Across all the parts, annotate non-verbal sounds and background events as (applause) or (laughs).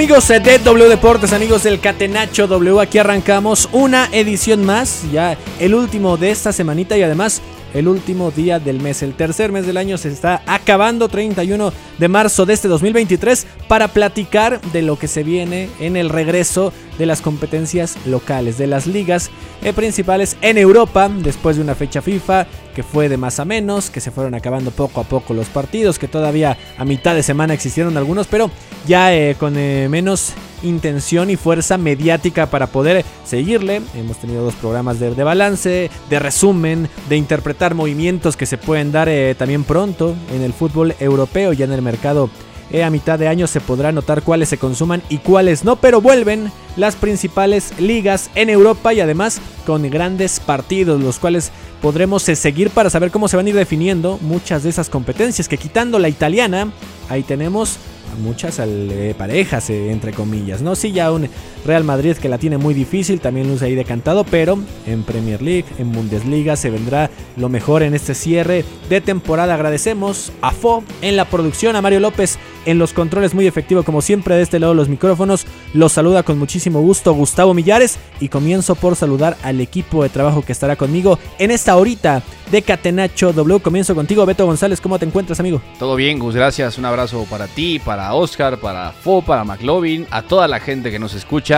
Amigos de W Deportes, amigos del Catenacho W, aquí arrancamos una edición más, ya el último de esta semanita y además el último día del mes, el tercer mes del año se está acabando, 31 de marzo de este 2023, para platicar de lo que se viene en el regreso de las competencias locales, de las ligas eh, principales en Europa, después de una fecha FIFA que fue de más a menos, que se fueron acabando poco a poco los partidos, que todavía a mitad de semana existieron algunos, pero ya eh, con eh, menos intención y fuerza mediática para poder seguirle. Hemos tenido dos programas de, balance, de resumen, de interpretar movimientos que se pueden dar también pronto en el fútbol europeo, ya en el mercado. Eh, a mitad de año se podrá notar cuáles se consuman y cuáles no, pero vuelven las principales ligas en Europa y además con grandes partidos, los cuales podremos eh, seguir para saber cómo se van a ir definiendo muchas de esas competencias, que quitando la italiana, ahí tenemos muchas eh, parejas, entre comillas, ¿no? Sí, ya un Real Madrid que la tiene muy difícil, también luce ahí decantado, pero en Premier League, en Bundesliga se vendrá lo mejor en este cierre de temporada. Agradecemos a Fo en la producción, a Mario López en los controles, muy efectivo como siempre de este lado los micrófonos. Los saluda con muchísimo gusto Gustavo Millares y comienzo por saludar al equipo de trabajo que estará conmigo en esta horita de Catenacho W. Comienzo contigo, Beto González, ¿cómo te encuentras, amigo? Todo bien, Gus, gracias. Un abrazo para ti, para Oscar, para Fo, para McLovin, a toda la gente que nos escucha.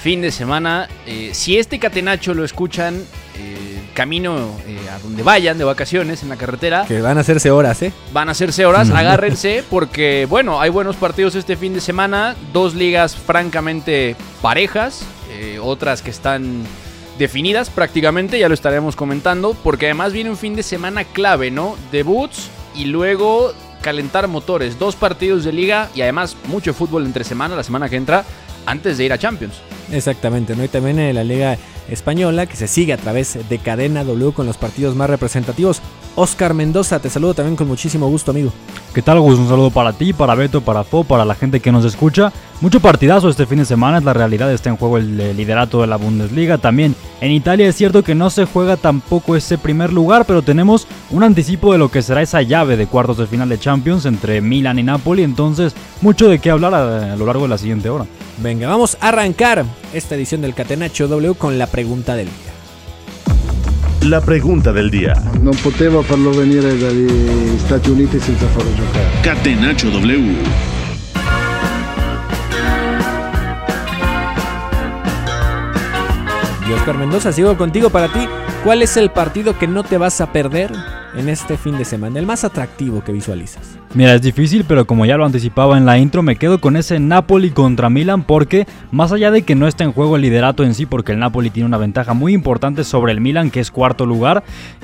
Fin de semana. eh, si este catenacho lo escuchan eh, camino eh, a donde vayan de vacaciones en la carretera, Que van a hacerse horas, ¿eh? van a hacerse horas, agárrense porque, bueno, hay buenos partidos este fin de semana. Dos ligas francamente parejas, otras que están definidas prácticamente, ya lo estaremos comentando, porque además viene un fin de semana clave, ¿no? Debuts y luego calentar motores, dos partidos de liga y además mucho fútbol entre semana, la semana que entra, antes de ir a Champions. Exactamente, ¿no? Y también en la Liga Española, que se sigue a través de Cadena W con los partidos más representativos. Oscar Mendoza, te saludo también con muchísimo gusto, amigo. ¿Qué tal, Gus? Un saludo para ti, para Beto, para Fo, para la gente que nos escucha. Mucho partidazo este fin de semana, es la realidad, está en juego el liderato de la Bundesliga. También en Italia es cierto que no se juega tampoco ese primer lugar, pero tenemos un anticipo de lo que será esa llave de cuartos de final de Champions entre Milan y Napoli. Entonces, mucho de qué hablar a, a lo largo de la siguiente hora. Venga, vamos a arrancar esta edición del Catenacho W con la pregunta del día. La pregunta del día. Non poteva farlo venire dagli Stati Uniti senza farlo giocare. Catenacho W. Oscar Mendoza, sigo contigo para ti. ¿Cuál es el partido que no te vas a perder en este fin de semana? El más atractivo que visualizas. Mira, es difícil, pero como ya lo anticipaba en la intro, me quedo con ese Napoli contra Milan porque más allá de que no está en juego el liderato en sí, porque el Napoli tiene una ventaja muy importante sobre el Milan, que es cuarto lugar,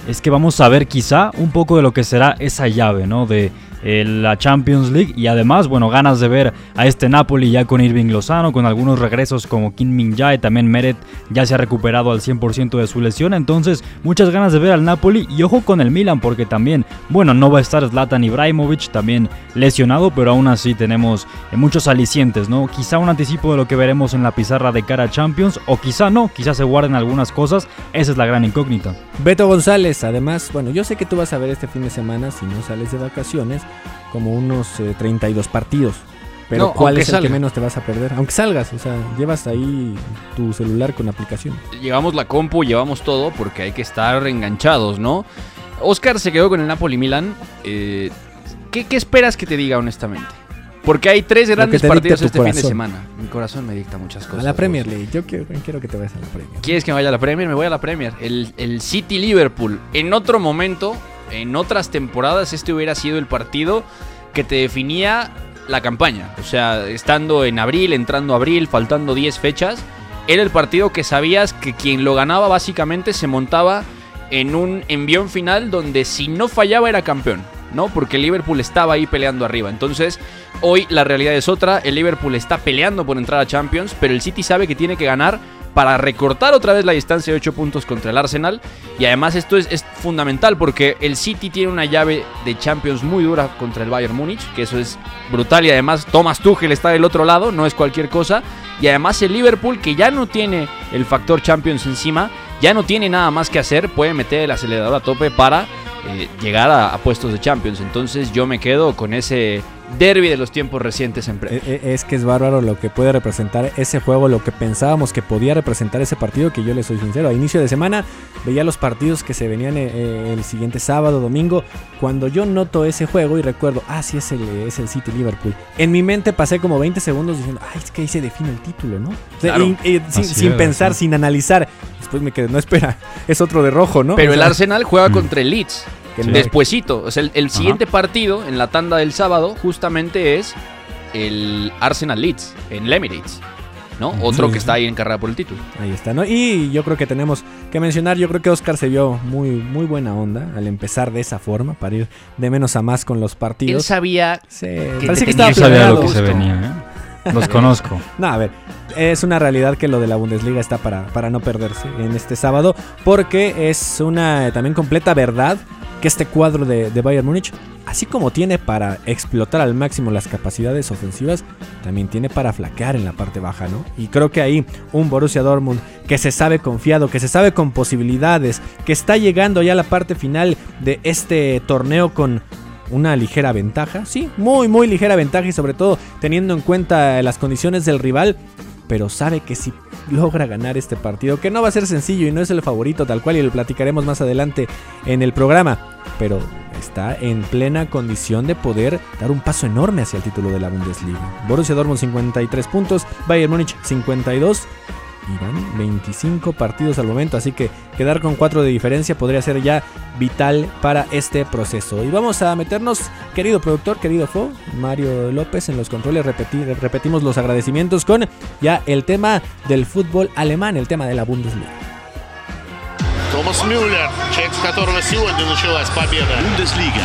es que vamos a ver quizá un poco de lo que será esa llave, ¿no? De, la Champions League y además, bueno, ganas de ver a este Napoli ya con Irving Lozano, con algunos regresos como Kim Min Jae, también Meret ya se ha recuperado al 100% de su lesión, entonces muchas ganas de ver al Napoli y ojo con el Milan porque también, bueno, no va a estar Zlatan Ibrahimovic también lesionado, pero aún así tenemos eh, muchos alicientes, ¿no? Quizá un anticipo de lo que veremos en la pizarra de cara a Champions o quizá no, quizá se guarden algunas cosas, esa es la gran incógnita. Beto González, además, bueno, yo sé que tú vas a ver este fin de semana, si no sales de vacaciones, como unos eh, 32 partidos. Pero No, ¿cuál es el salga. que menos te vas a perder? Aunque salgas, o sea, llevas ahí tu celular con aplicación. Llevamos la compu, llevamos todo porque hay que estar enganchados, ¿no? Oscar se quedó con el Napoli Milan. eh, ¿qué, qué esperas que te diga honestamente? Porque hay tres grandes partidos este fin de semana. Mi corazón me dicta muchas cosas. a la Premier. League, yo quiero, quiero que te vayas a la Premier. ¿Quieres que me vaya a la Premier? Me voy a la Premier. El, el City Liverpool. En otro momento, en otras temporadas, este hubiera sido el partido que te definía la campaña. O sea, estando en abril, entrando abril, faltando 10 fechas, era el partido que sabías que quien lo ganaba básicamente se montaba en un envión final donde si no fallaba era campeón. ¿no? Porque el Liverpool estaba ahí peleando arriba. Entonces, hoy la realidad es otra. El Liverpool está peleando por entrar a Champions, pero el City sabe que tiene que ganar para recortar otra vez la distancia de 8 puntos contra el Arsenal. Y además esto es, fundamental porque el City tiene una llave de Champions muy dura contra el Bayern Múnich, que eso es brutal. Y además Thomas Tuchel está del otro lado, no es cualquier cosa. Y además el Liverpool, que ya no tiene el factor Champions encima, ya no tiene nada más que hacer, puede meter el acelerador a tope para eh, llegar a, a puestos de Champions. Entonces yo me quedo con ese derby de los tiempos recientes en Premier. E- e- Es que es bárbaro lo que puede representar ese juego, lo que pensábamos que podía representar ese partido, que yo le soy sincero. A inicio de semana veía los partidos que se venían eh, eh, el siguiente sábado, domingo. Cuando yo noto ese juego y recuerdo, ah, sí, es el, es el City Liverpool. En mi mente pasé como 20 segundos diciendo, ay, es que ahí se define el título, ¿no? O sea, Claro. y- y sin, Así sin es, pensar, sí. sin analizar. Después me quedé, no, espera, (laughs) es otro de rojo, ¿no? Pero O el Arsenal juega Mm. contra el Leeds. que Sí. Despuésito, o sea, el, el siguiente partido en la tanda del sábado justamente es el Arsenal Leeds en el Emirates, ¿no? Otro Sí, que sí. está ahí en carrera por el título. Ahí está, ¿no? Y yo creo que tenemos que mencionar, yo creo que Oscar se vio muy, muy buena onda al empezar de esa forma, para ir de menos a más con los Él partidos. sabía Sí, te parece que estaba Yo sabía lo planeado. que se venía, ¿eh? (laughs) Los conozco. No, a ver, es una realidad que lo de la Bundesliga está para, para no perderse en este sábado, porque es una también completa verdad que este cuadro de, de Bayern Múnich, así como tiene para explotar al máximo las capacidades ofensivas, también tiene para flaquear en la parte baja, ¿no? Y creo que ahí un Borussia Dortmund que se sabe confiado, que se sabe con posibilidades, que está llegando ya a la parte final de este torneo con una ligera ventaja, sí, muy muy ligera ventaja y sobre todo teniendo en cuenta las condiciones del rival, pero sabe que si logra ganar este partido, que no va a ser sencillo y no es el favorito tal cual y lo platicaremos más adelante en el programa, pero está en plena condición de poder dar un paso enorme hacia el título de la Bundesliga. Borussia Dortmund 53 puntos, Bayern Múnich 52 y van 25 partidos al momento, así que quedar con 4 de diferencia podría ser ya vital para este proceso. Y vamos a meternos, querido productor, querido Fo, Mario López en los controles, repetir, repetimos los agradecimientos con ya el tema del fútbol alemán, el tema de la Bundesliga. Томас Мюллер, человек, с которого сегодня началась победа. Bundesliga.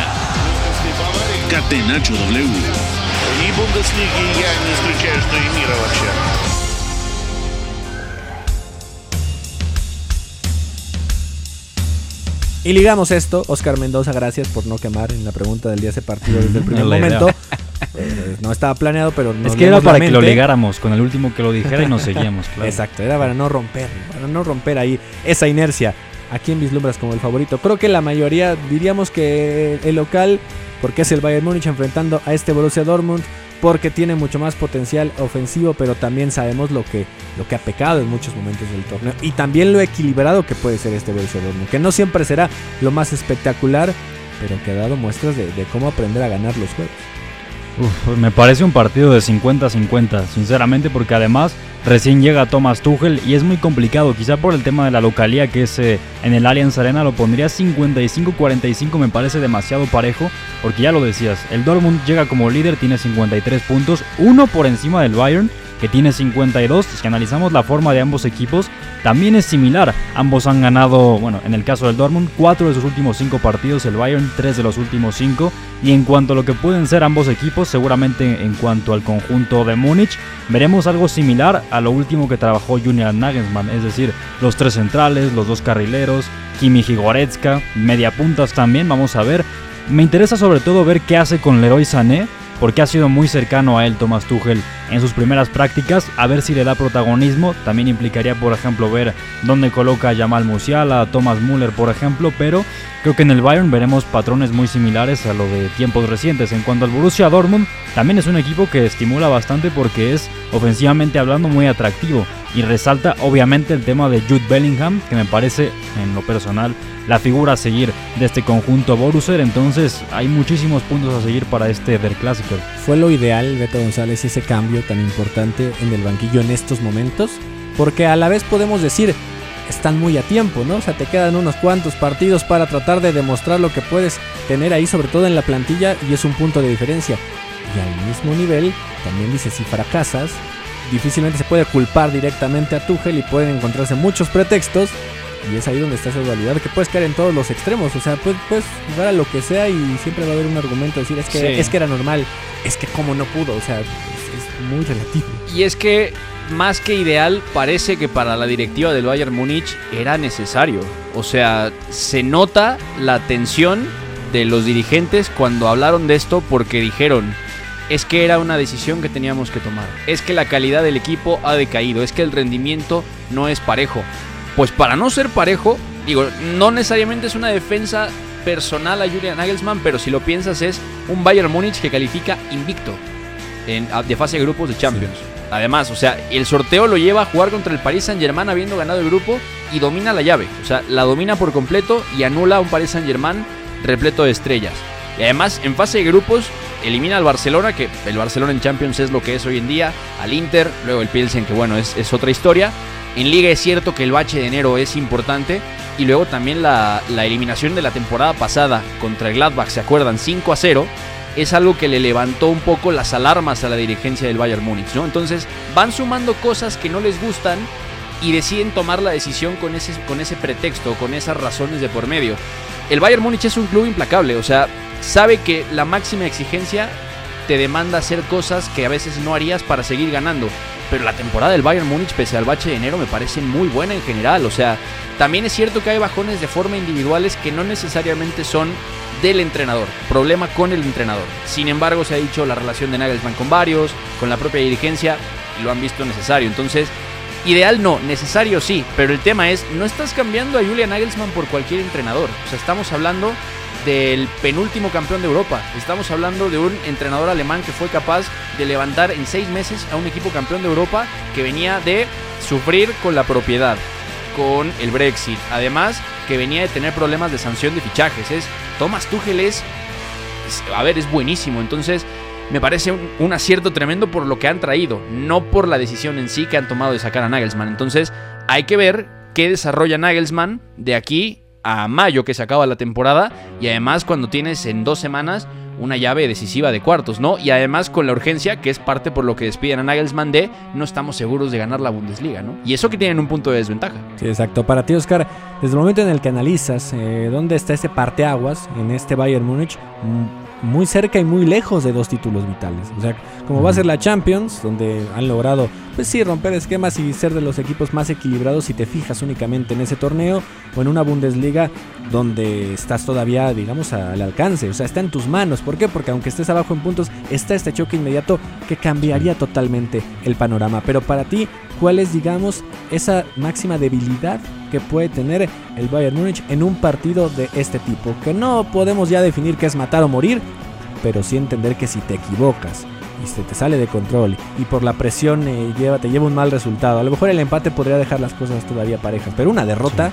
Catenacho W. И Бундеслиги я не исключаю, что и мира вообще. Y ligamos esto, Oscar Mendoza, gracias por no quemar en la pregunta del día ese partido desde el primer La idea. momento. (laughs) Eh, no estaba planeado, pero no es que era para que lo ligáramos con el último que lo dijera y nos seguíamos, (laughs) claro. Exacto, era para no romper, para no romper ahí esa inercia. ¿A quién vislumbras como el favorito? Creo que la mayoría diríamos que el local, porque es el Bayern Múnich enfrentando a este Borussia Dortmund, porque tiene mucho más potencial ofensivo, pero también sabemos lo que, lo que ha pecado en muchos momentos del torneo. Y también lo equilibrado que puede ser este Borussia Dortmund, que no siempre será lo más espectacular, pero que ha dado muestras de, cómo aprender a ganar los juegos. Me parece un partido de 50-50, sinceramente, porque además recién llega Thomas Tuchel y es muy complicado, quizá por el tema de la localía que es eh, en el Allianz Arena, lo pondría 55-45, me parece demasiado parejo, porque ya lo decías, el Dortmund llega como líder, tiene 53 puntos, uno por encima del Bayern, que tiene 52. Si analizamos la forma de ambos equipos, también es similar. Ambos han ganado, bueno, en el caso del Dortmund, 4 de sus últimos 5 partidos, el Bayern 3 de los últimos 5. Y en cuanto a lo que pueden ser ambos equipos, seguramente en cuanto al conjunto de Múnich, veremos algo similar a lo último que trabajó Julian Nagelsmann, es decir, los tres centrales, los dos carrileros, Kimmich y Goretzka, media puntas también, vamos a ver. Me interesa sobre todo ver qué hace con Leroy Sané, porque ha sido muy cercano a él Thomas Tuchel en sus primeras prácticas, a ver si le da protagonismo. También implicaría, por ejemplo, ver dónde coloca a Jamal Musiala, a Thomas Müller, por ejemplo, pero creo que en el Bayern veremos patrones muy similares a lo de tiempos recientes. En cuanto al Borussia Dortmund, también es un equipo que estimula bastante porque es ofensivamente hablando muy atractivo y resalta obviamente el tema de Jude Bellingham, que me parece en lo personal la figura a seguir de este conjunto Borussia, entonces hay muchísimos puntos a seguir para este Der Clásico. Fue lo ideal, Beto González, ese cambio tan importante en el banquillo en estos momentos, porque a la vez podemos decir, están muy a tiempo, ¿no? O sea, te quedan unos cuantos partidos para tratar de demostrar lo que puedes tener ahí, sobre todo en la plantilla, y es un punto de diferencia. Y al mismo nivel, también dice, si fracasas, difícilmente se puede culpar directamente a Tuchel y pueden encontrarse muchos pretextos. Y es ahí donde está esa dualidad que puedes caer en todos los extremos. O sea, puedes, puedes jugar a lo que sea y siempre va a haber un argumento. Decir, es que, Sí. es que era normal, es que como no pudo. O sea, es, es muy relativo. Y es que más que ideal, parece que para la directiva del Bayern Múnich era necesario. O sea, se nota la tensión de los dirigentes cuando hablaron de esto porque dijeron, es que era una decisión que teníamos que tomar. Es que la calidad del equipo ha decaído, es que el rendimiento no es parejo. Pues para no ser parejo, digo, no necesariamente es una defensa personal a Julian Nagelsmann, pero si lo piensas es un Bayern Múnich que califica invicto en, de fase de grupos de Champions. Además, o sea, el sorteo lo lleva a jugar contra el Paris Saint Germain habiendo ganado el grupo y domina la llave. O sea, la domina por completo y anula a un Paris Saint Germain repleto de estrellas. Y además, en fase de grupos, elimina al Barcelona, que el Barcelona en Champions es lo que es hoy en día, al Inter, luego el Pilsen, que bueno, es, es otra historia. En Liga es cierto que el bache de enero es importante. Y luego también la, eliminación de la temporada pasada contra el Gladbach, ¿se acuerdan? 5 a 0 es algo que le levantó un poco las alarmas a la dirigencia del Bayern Múnich, ¿no? Entonces van sumando cosas que no les gustan y deciden tomar la decisión con ese, con ese pretexto, con esas razones de por medio. El Bayern Múnich es un club implacable, o sea, sabe que la máxima exigencia te demanda hacer cosas que a veces no harías para seguir ganando. Pero la temporada del Bayern Múnich, pese al bache de enero, me parece muy buena en general. O sea, también es cierto que hay bajones de forma individuales que no necesariamente son del entrenador, problema con el entrenador. Sin embargo, se ha dicho la relación de Nagelsmann con varios, con la propia dirigencia, y lo han visto necesario. Entonces, ideal no, necesario sí, pero el tema es, no estás cambiando a Julian Nagelsmann por cualquier entrenador. O sea, estamos hablando del penúltimo campeón de Europa. Estamos hablando de un entrenador alemán que fue capaz de levantar en seis meses a un equipo campeón de Europa que venía de sufrir con la propiedad, con el Brexit. Además, que venía de tener problemas de sanción de fichajes. Es Thomas Tuchel es, a ver, es buenísimo. Entonces, me parece un, un acierto tremendo por lo que han traído, no por la decisión en sí que han tomado de sacar a Nagelsmann. Entonces, hay que ver qué desarrolla Nagelsmann de aquí a mayo que se acaba la temporada y además cuando tienes en dos semanas una llave decisiva de cuartos, ¿no? Y además con la urgencia, que es parte por lo que despiden a Nagelsmann de no estamos seguros de ganar la Bundesliga, ¿no? Y eso que tienen un punto de desventaja. Sí, exacto. Para ti, Oscar, desde el momento en el que analizas eh, dónde está ese parteaguas en este Bayern Múnich, muy cerca y muy lejos de dos títulos vitales. O sea, como va a ser la Champions, donde han logrado, pues sí, romper esquemas y ser de los equipos más equilibrados si te fijas únicamente en ese torneo, o en una Bundesliga donde estás todavía, digamos, al alcance. O sea, está en tus manos. ¿Por qué? Porque aunque estés abajo en puntos, está este choque inmediato que cambiaría totalmente el panorama. Pero para ti, ¿cuál es, digamos, esa máxima debilidad que puede tener el Bayern Múnich en un partido de este tipo? Que no podemos ya definir que es matar o morir, pero sí entender que si te equivocas y se te sale de control y por la presión eh, lleva, te lleva un mal resultado, a lo mejor el empate podría dejar las cosas todavía parejas, pero una derrota,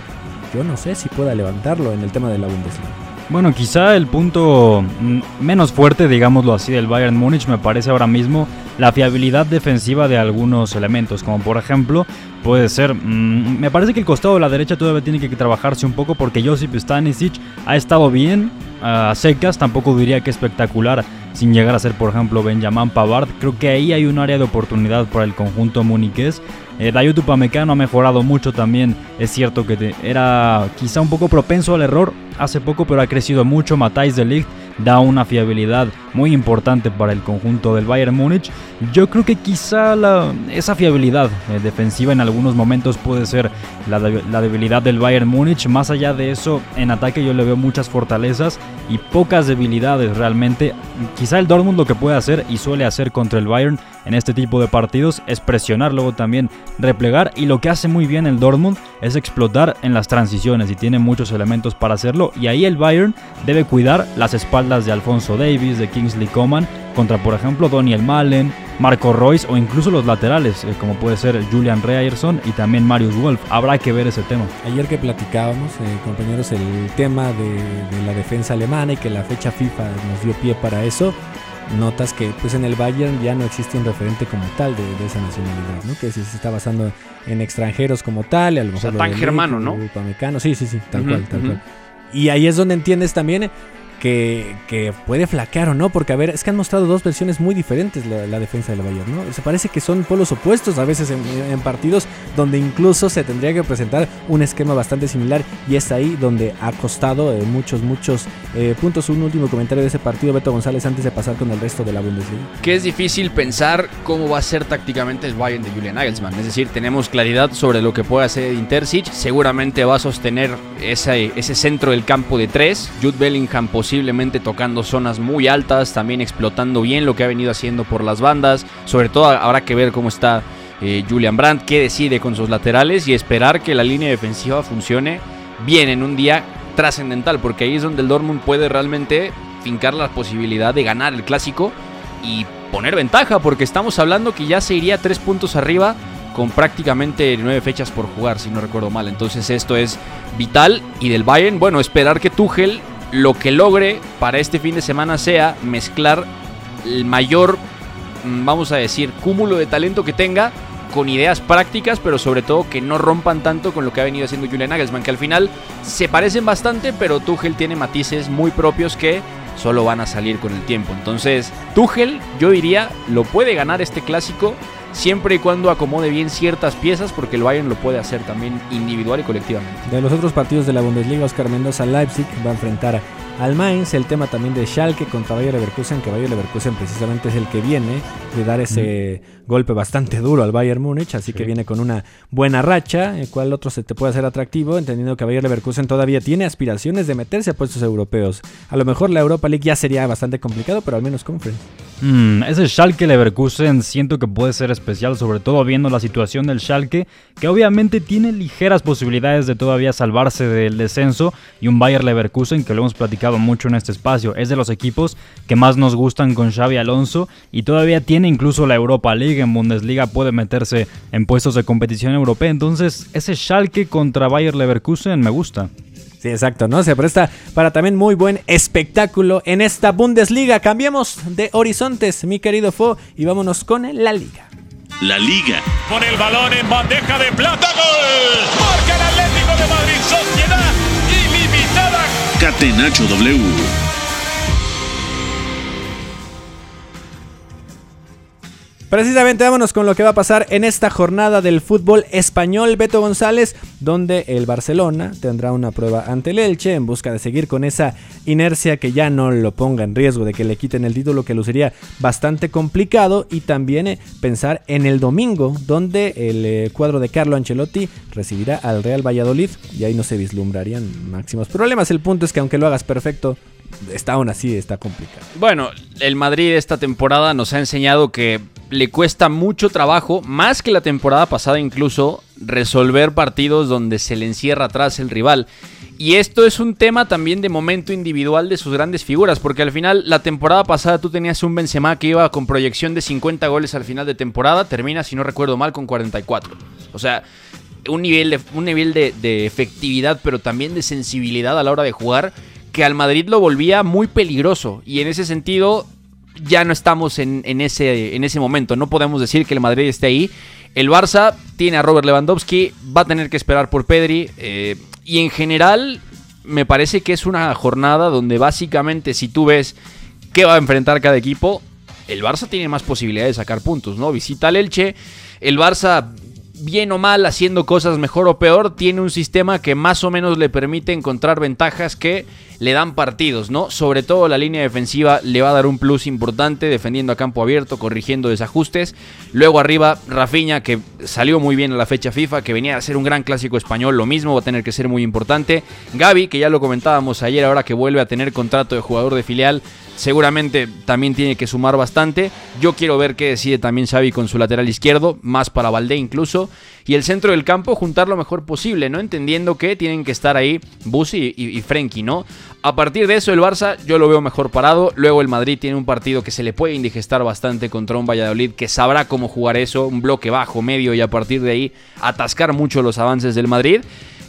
yo no sé si pueda levantarlo en el tema de la Bundesliga. Bueno, quizá el punto mm, menos fuerte, digámoslo así, del Bayern Múnich me parece ahora mismo la fiabilidad defensiva de algunos elementos, como por ejemplo puede ser, mm, me parece que el costado de la derecha todavía tiene que trabajarse un poco porque Josip Stanisic ha estado bien a secas, tampoco diría que espectacular sin llegar a ser, por ejemplo, Benjamin Pavard. Creo que ahí hay un área de oportunidad para el conjunto muniqués. Eh, Dayot Upamecano ha mejorado mucho también. Es cierto que era quizá un poco propenso al error hace poco, pero ha crecido mucho. Matthijs de Ligt da una fiabilidad muy importante para el conjunto del Bayern Múnich. Yo creo que quizá la- esa fiabilidad eh, defensiva en algunos momentos puede ser la, la debilidad del Bayern Múnich. Más allá de eso, en ataque yo le veo muchas fortalezas y pocas debilidades realmente. Quizá el Dortmund lo que puede hacer y suele hacer contra el Bayern en este tipo de partidos es presionar, luego también replegar y lo que hace muy bien el Dortmund es explotar en las transiciones y tiene muchos elementos para hacerlo y ahí el Bayern debe cuidar las espaldas de Alfonso Davis, de Kingsley Coman contra por ejemplo Daniel Malen, Marco Royce o incluso los laterales eh, como puede ser Julian Reierson y también Marius Wolf. Habrá que ver ese tema. Ayer que platicábamos, eh, compañeros, el tema de, de la defensa alemana y que la fecha FIFA nos dio pie para eso, notas que pues en el Bayern ya no existe un referente como tal de, de esa nacionalidad, ¿no? Que si se está basando en extranjeros como tal, y a lo mejor sea, lo tan de germano, ¿no? Upamecano, sí, sí, sí, tal Ujú, cual, tal ujú. cual. Y ahí es donde entiendes también que, puede flaquear o no, porque a ver, es que han mostrado dos versiones muy diferentes la, la defensa del Bayern, ¿no? Se parece que son polos opuestos a veces en, partidos donde incluso se tendría que presentar un esquema bastante similar y es ahí donde ha costado eh, muchos, muchos eh, puntos. Un último comentario de ese partido, Beto González, antes de pasar con el resto de la Bundesliga. que es difícil pensar cómo va a ser tácticamente el Bayern de Julian Nagelsmann. Es decir, tenemos claridad sobre lo que puede hacer Intercic. Seguramente va a sostener ese, ese centro del campo de tres. Jude Bellingham posiblemente tocando zonas muy altas, también explotando bien lo que ha venido haciendo por las bandas. Sobre todo habrá que ver cómo está eh, Julian Brandt, qué decide con sus laterales y esperar que la línea defensiva funcione bien en un día trascendental, porque ahí es donde el Dortmund puede realmente fincar la posibilidad de ganar el clásico y poner ventaja, porque estamos hablando que ya se iría tres puntos arriba con prácticamente nueve fechas por jugar, si no recuerdo mal. Entonces esto es vital y del Bayern, bueno, esperar que Tuchel lo que logre para este fin de semana sea mezclar el mayor, mm, vamos a decir, cúmulo de talento que tenga con ideas prácticas, pero sobre todo que no rompan tanto con lo que ha venido haciendo Julian Nagelsmann, que al final se parecen bastante, pero Tuchel tiene matices muy propios que solo van a salir con el tiempo. Entonces, Tuchel, yo diría, lo puede ganar este clásico siempre y cuando acomode bien ciertas piezas, porque el Bayern lo puede hacer también individual y colectivamente. De los otros partidos de la Bundesliga, Oscar Mendoza Leipzig va a enfrentar al Mainz, el tema también de Schalke contra Bayer Leverkusen, que Bayer Leverkusen precisamente es el que viene de dar ese golpe bastante duro al Bayern Múnich, así que viene con una buena racha, el cual otro se te puede hacer atractivo, entendiendo que Bayer Leverkusen todavía tiene aspiraciones de meterse a puestos europeos. A lo mejor la Europa League ya sería bastante complicado, pero al menos Conference. Mm, ese Schalke Leverkusen siento que puede ser especial, sobre todo viendo la situación del Schalke, que obviamente tiene ligeras posibilidades de todavía salvarse del descenso, y un Bayer Leverkusen que lo hemos platicado mucho en este espacio, es de los equipos que más nos gustan con Xavi Alonso y todavía tiene incluso la Europa League en Bundesliga, puede meterse en puestos de competición europea, entonces ese Schalke contra Bayer Leverkusen me gusta. Sí, exacto, ¿no? Se presta para también muy buen espectáculo en esta Bundesliga. Cambiemos de horizontes, mi querido Fo, y vámonos con la liga. La Liga. Con el balón en bandeja de plata. ¡Gol! Marca el Atlético de Madrid. Sociedad ilimitada. Catenacho W. Precisamente vámonos con lo que va a pasar en esta jornada del fútbol español Beto González, donde el Barcelona tendrá una prueba ante el Elche en busca de seguir con esa inercia que ya no lo ponga en riesgo de que le quiten el título, que luciría bastante complicado, y también eh, pensar en el domingo, donde el eh, cuadro de Carlo Ancelotti recibirá al Real Valladolid, y ahí no se vislumbrarían máximos problemas. El punto es que aunque lo hagas perfecto, está aún así, está complicado. Bueno, el Madrid esta temporada nos ha enseñado que le cuesta mucho trabajo, más que la temporada pasada incluso, resolver partidos donde se le encierra atrás el rival. Y esto es un tema también de momento individual de sus grandes figuras, porque al final la temporada pasada tú tenías un Benzema que iba con proyección de 50 goles al final de temporada, termina, si no recuerdo mal, con 44. O sea, un nivel de, un nivel de, de efectividad, pero también de sensibilidad a la hora de jugar, que al Madrid lo volvía muy peligroso. Y en ese sentido, ya no estamos en, ese, en ese momento. No podemos decir que el Madrid esté ahí. El Barça tiene a Robert Lewandowski, va a tener que esperar por Pedri. eh, y en general, me parece que es una jornada donde básicamente, si tú ves qué va a enfrentar cada equipo, el Barça tiene más posibilidades de sacar puntos, ¿no? Visita al Elche, el Barça bien o mal, haciendo cosas mejor o peor, tiene un sistema que más o menos le permite encontrar ventajas que le dan partidos, ¿no? Sobre todo la línea defensiva le va a dar un plus importante, defendiendo a campo abierto, corrigiendo desajustes. Luego arriba, Rafinha, que salió muy bien a la fecha FIFA, que venía a ser un gran clásico español, lo mismo va a tener que ser muy importante. Gaby, que ya lo comentábamos ayer, ahora que vuelve a tener contrato de jugador de filial, seguramente también tiene que sumar bastante. Yo quiero ver qué decide también Xavi con su lateral izquierdo, más para Valdé incluso. Y el centro del campo, juntar lo mejor posible, ¿no? Entendiendo que tienen que estar ahí Busi y, y Frenkie, ¿no? A partir de eso, el Barça yo lo veo mejor parado. Luego el Madrid tiene un partido que se le puede indigestar bastante contra un Valladolid que sabrá cómo jugar eso, un bloque bajo, medio y a partir de ahí atascar mucho los avances del Madrid.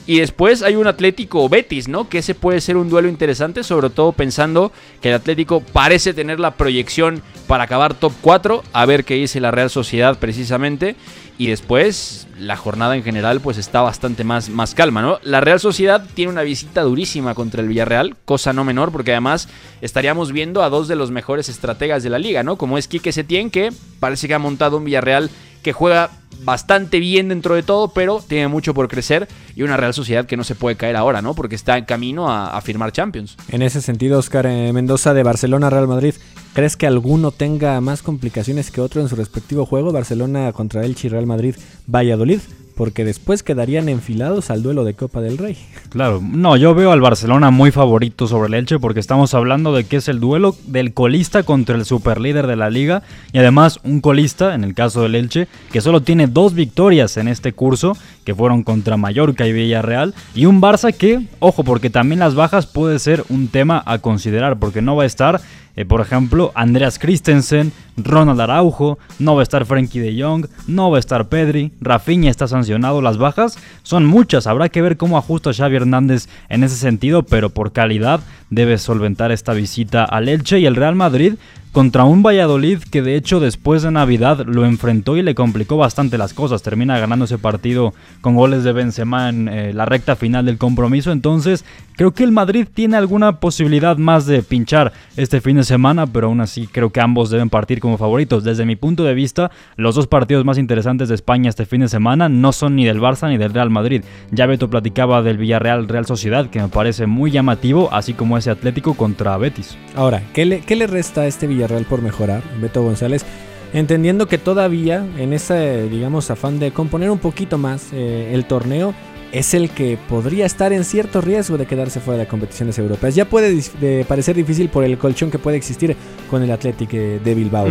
Y después hay un Atlético Betis, ¿no? Que ese puede ser un duelo interesante, sobre todo pensando que el Atlético parece tener la proyección para acabar top 4, a ver qué dice la Real Sociedad precisamente. Y después la jornada en general pues está bastante más, más calma, ¿no? La Real Sociedad tiene una visita durísima contra el Villarreal, cosa no menor porque además estaríamos viendo a dos de los mejores estrategas de la liga, ¿no? Como es Quique Setién que parece que ha montado un Villarreal que juega bastante bien dentro de todo, pero tiene mucho por crecer y una Real Sociedad que no se puede caer ahora, ¿no? Porque está en camino a, firmar Champions. En ese sentido, Oscar eh, Mendoza de Barcelona Real Madrid, ¿crees que alguno tenga más complicaciones que otro en su respectivo juego? Barcelona contra Elche y Real Madrid Valladolid porque después quedarían enfilados al duelo de Copa del Rey. Claro, no, yo veo al Barcelona muy favorito sobre el Elche porque estamos hablando de que es el duelo del colista contra el superlíder de la liga y además un colista, en el caso del Elche, que solo tiene dos victorias en este curso, que fueron contra Mallorca y Villarreal, y un Barça que, ojo, porque también las bajas puede ser un tema a considerar, porque no va a estar eh, por ejemplo, Andreas Christensen, Ronald Araujo, no va a estar Frankie de Jong, no va a estar Pedri, Rafinha está sancionado, las bajas son muchas, habrá que ver cómo ajusta Xavi Hernández en ese sentido, pero por calidad debe solventar esta visita al Elche y el Real Madrid contra un Valladolid que de hecho después de Navidad lo enfrentó y le complicó bastante las cosas. Termina ganando ese partido con goles de Benzema en eh, la recta final del compromiso. Entonces creo que el Madrid tiene alguna posibilidad más de pinchar este fin de semana, pero aún así creo que ambos deben partir como favoritos. Desde mi punto de vista, los dos partidos más interesantes de España este fin de semana no son ni del Barça ni del Real Madrid. Ya Beto platicaba del Villarreal Real Sociedad, que me parece muy llamativo, así como ese Atlético contra Betis. Ahora, ¿qué le, qué le resta a este Villarreal? Real por mejorar, Beto González, entendiendo que todavía en ese, digamos, afán de componer un poquito más eh, el torneo, es el que podría estar en cierto riesgo de quedarse fuera de competiciones europeas. Ya puede de parecer difícil por el colchón que puede existir con el Athletic de Bilbao.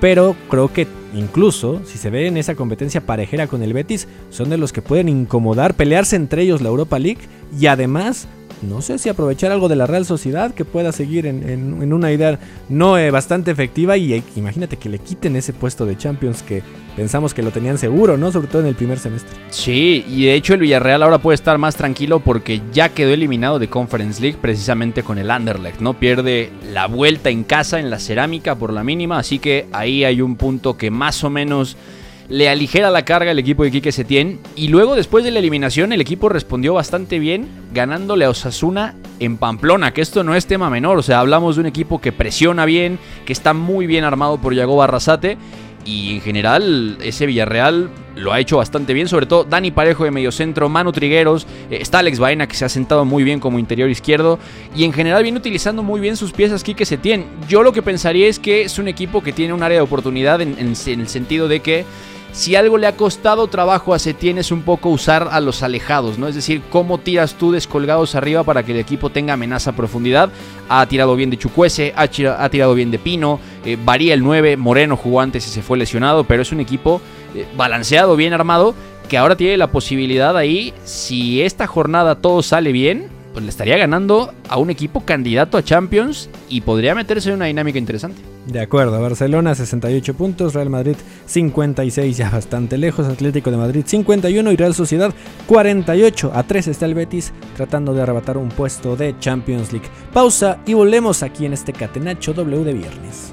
Pero creo que incluso si se ve en esa competencia parejera con el Betis, son de los que pueden incomodar, pelearse entre ellos la Europa League y además no sé si aprovechar algo de la Real Sociedad que pueda seguir en, una idea no eh, bastante efectiva y eh, imagínate que le quiten ese puesto de Champions que pensamos que lo tenían seguro, ¿no? Sobre todo en el primer semestre. Sí, y de hecho el Villarreal ahora puede estar más tranquilo porque ya quedó eliminado de Conference League precisamente con el Anderlecht, ¿no? Pierde la vuelta en casa en la cerámica por la mínima, así que ahí hay un punto que más o menos le aligera la carga el equipo de Quique Setién. Y luego, después de la eliminación, el equipo respondió bastante bien, ganándole a Osasuna en Pamplona, que esto no es tema menor. O sea, hablamos de un equipo que presiona bien, que está muy bien armado por Yago Barrasate. Y en general, ese Villarreal lo ha hecho bastante bien, sobre todo Dani Parejo de mediocentro, Manu Trigueros, eh, está Alex Baena que se ha sentado muy bien como interior izquierdo y en general viene utilizando muy bien sus piezas Quique Setién. Yo lo que pensaría es que es un equipo que tiene un área de oportunidad en el sentido de que si algo le ha costado trabajo a Setién es un poco usar a los alejados, ¿no? Es decir, cómo tiras tú descolgados arriba para que el equipo tenga amenaza a profundidad. Ha tirado bien de Chucuese, ha, tirado bien de Pino, eh, varía el 9, Moreno jugó antes y se fue lesionado, pero es un equipo eh, balanceado, bien armado, que ahora tiene la posibilidad ahí, si esta jornada todo sale bien, pues le estaría ganando a un equipo candidato a Champions y podría meterse en una dinámica interesante. De acuerdo, Barcelona 68 puntos, Real Madrid 56 ya bastante lejos, Atlético de Madrid 51 y Real Sociedad 48. A 3 está el Betis tratando de arrebatar un puesto de Champions League. Pausa y volvemos aquí en este Catenacho W de viernes.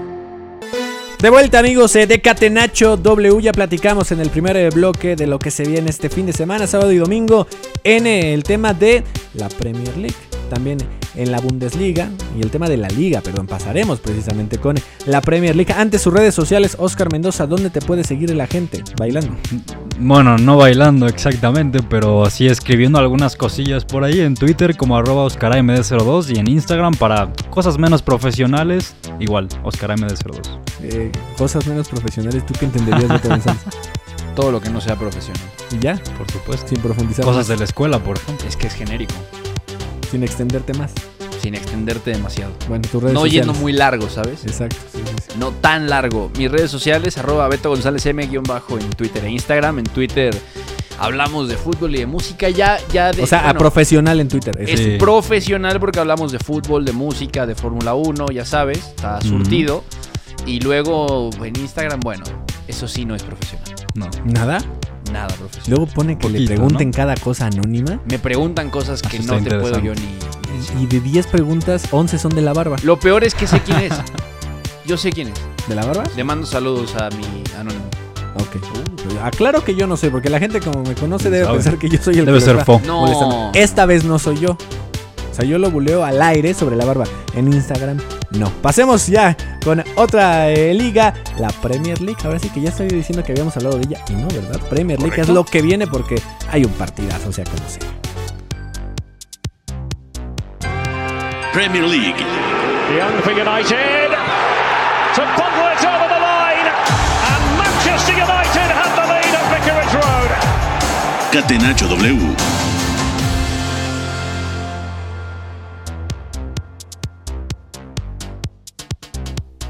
De vuelta amigos eh, de Catenacho W, ya platicamos en el primer eh, bloque de lo que se viene este fin de semana, sábado y domingo, en eh, el tema de la Premier League, también en la Bundesliga y el tema de la liga, perdón, pasaremos precisamente con la Premier League. Antes sus redes sociales, Oscar Mendoza, ¿dónde te puede seguir la gente? Bailando. Bueno, no bailando exactamente, pero sí escribiendo algunas cosillas por ahí en Twitter como arroba OscarAMD02 y en Instagram para cosas menos profesionales, igual, OscarAMD02. Eh, cosas menos profesionales, ¿tú qué entenderías de todo eso? (laughs) Todo lo que no sea profesional. ¿Y ya? Por supuesto. Sin profundizar Cosas más, de la escuela, por ejemplo. Es que es genérico, sin extenderte más. sin extenderte demasiado. Bueno, tus redes No sociales. yendo muy largo, ¿sabes? Exacto, sí, sí, sí. No tan largo. Mis redes sociales, arroba Beto González M bajo en Twitter e Instagram. En Twitter hablamos de fútbol y de música. Ya, ya de, O sea, a profesional en Twitter. Es profesional porque hablamos de fútbol, de música, de Fórmula 1, ya sabes, está surtido. Y luego en Instagram, bueno, eso sí no es profesional. No. ¿Nada? Nada profesional. Luego pone que le pregunten cada cosa anónima. Me preguntan cosas que Eso no te puedo yo ni, ni decir. Y de 10 preguntas, 11 son de la barba. Lo peor es que sé quién es. (laughs) Yo sé quién es. ¿De la barba? Le mando saludos a mi anónimo. Ok. Aclaro que yo no soy, porque la gente como me conoce debe Sabe. pensar que yo soy el Debe ser fo. No. Esta vez no soy yo. O sea, yo lo buleo al aire sobre la barba. En Instagram, no. Pasemos ya con otra eh, liga, la Premier League. Ahora sí que ya estoy diciendo que habíamos hablado de ella. Y no, ¿verdad? Premier League es lo que viene porque hay un partidazo, o sea, como sea. Premier League. Young for United. To bundle it over the line. And Manchester United have the lead at Vicarage Road. Catenacho W.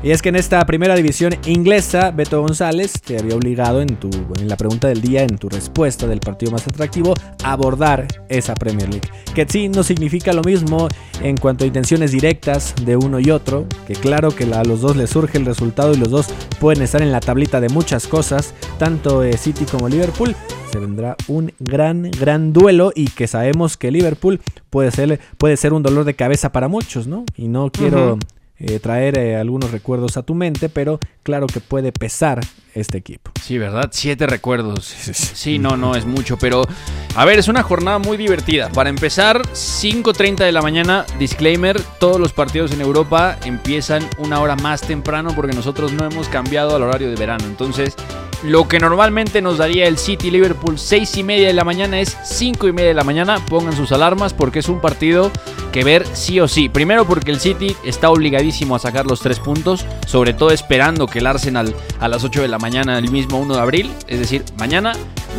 Y es que en esta primera división inglesa, Beto González te había obligado en, tu, en la pregunta del día, en tu respuesta del partido más atractivo, a abordar esa Premier League. Que sí no significa lo mismo en cuanto a intenciones directas de uno y otro, que claro que a los dos les surge el resultado y los dos pueden estar en la tablita de muchas cosas, tanto eh, City como Liverpool. Se vendrá un gran, gran duelo y que sabemos que Liverpool puede ser, puede ser un dolor de cabeza para muchos, ¿no? Y no quiero. Eh, traer eh, algunos recuerdos a tu mente, pero claro que puede pesar este equipo. Sí, ¿verdad? Siete recuerdos. Sí, no, no, es mucho, pero... A ver, es una jornada muy divertida. Para empezar, 5.30 de la mañana, disclaimer, todos los partidos en Europa empiezan una hora más temprano porque nosotros no hemos cambiado al horario de verano. Entonces, lo que normalmente nos daría el City Liverpool 6 y media de la mañana es 5 y media de la mañana. Pongan sus alarmas porque es un partido que ver sí o sí. Primero porque el City está obligadísimo a sacar los tres puntos, sobre todo esperando que el Arsenal a las 8 de la mañana el mismo 1 de abril, es decir, mañana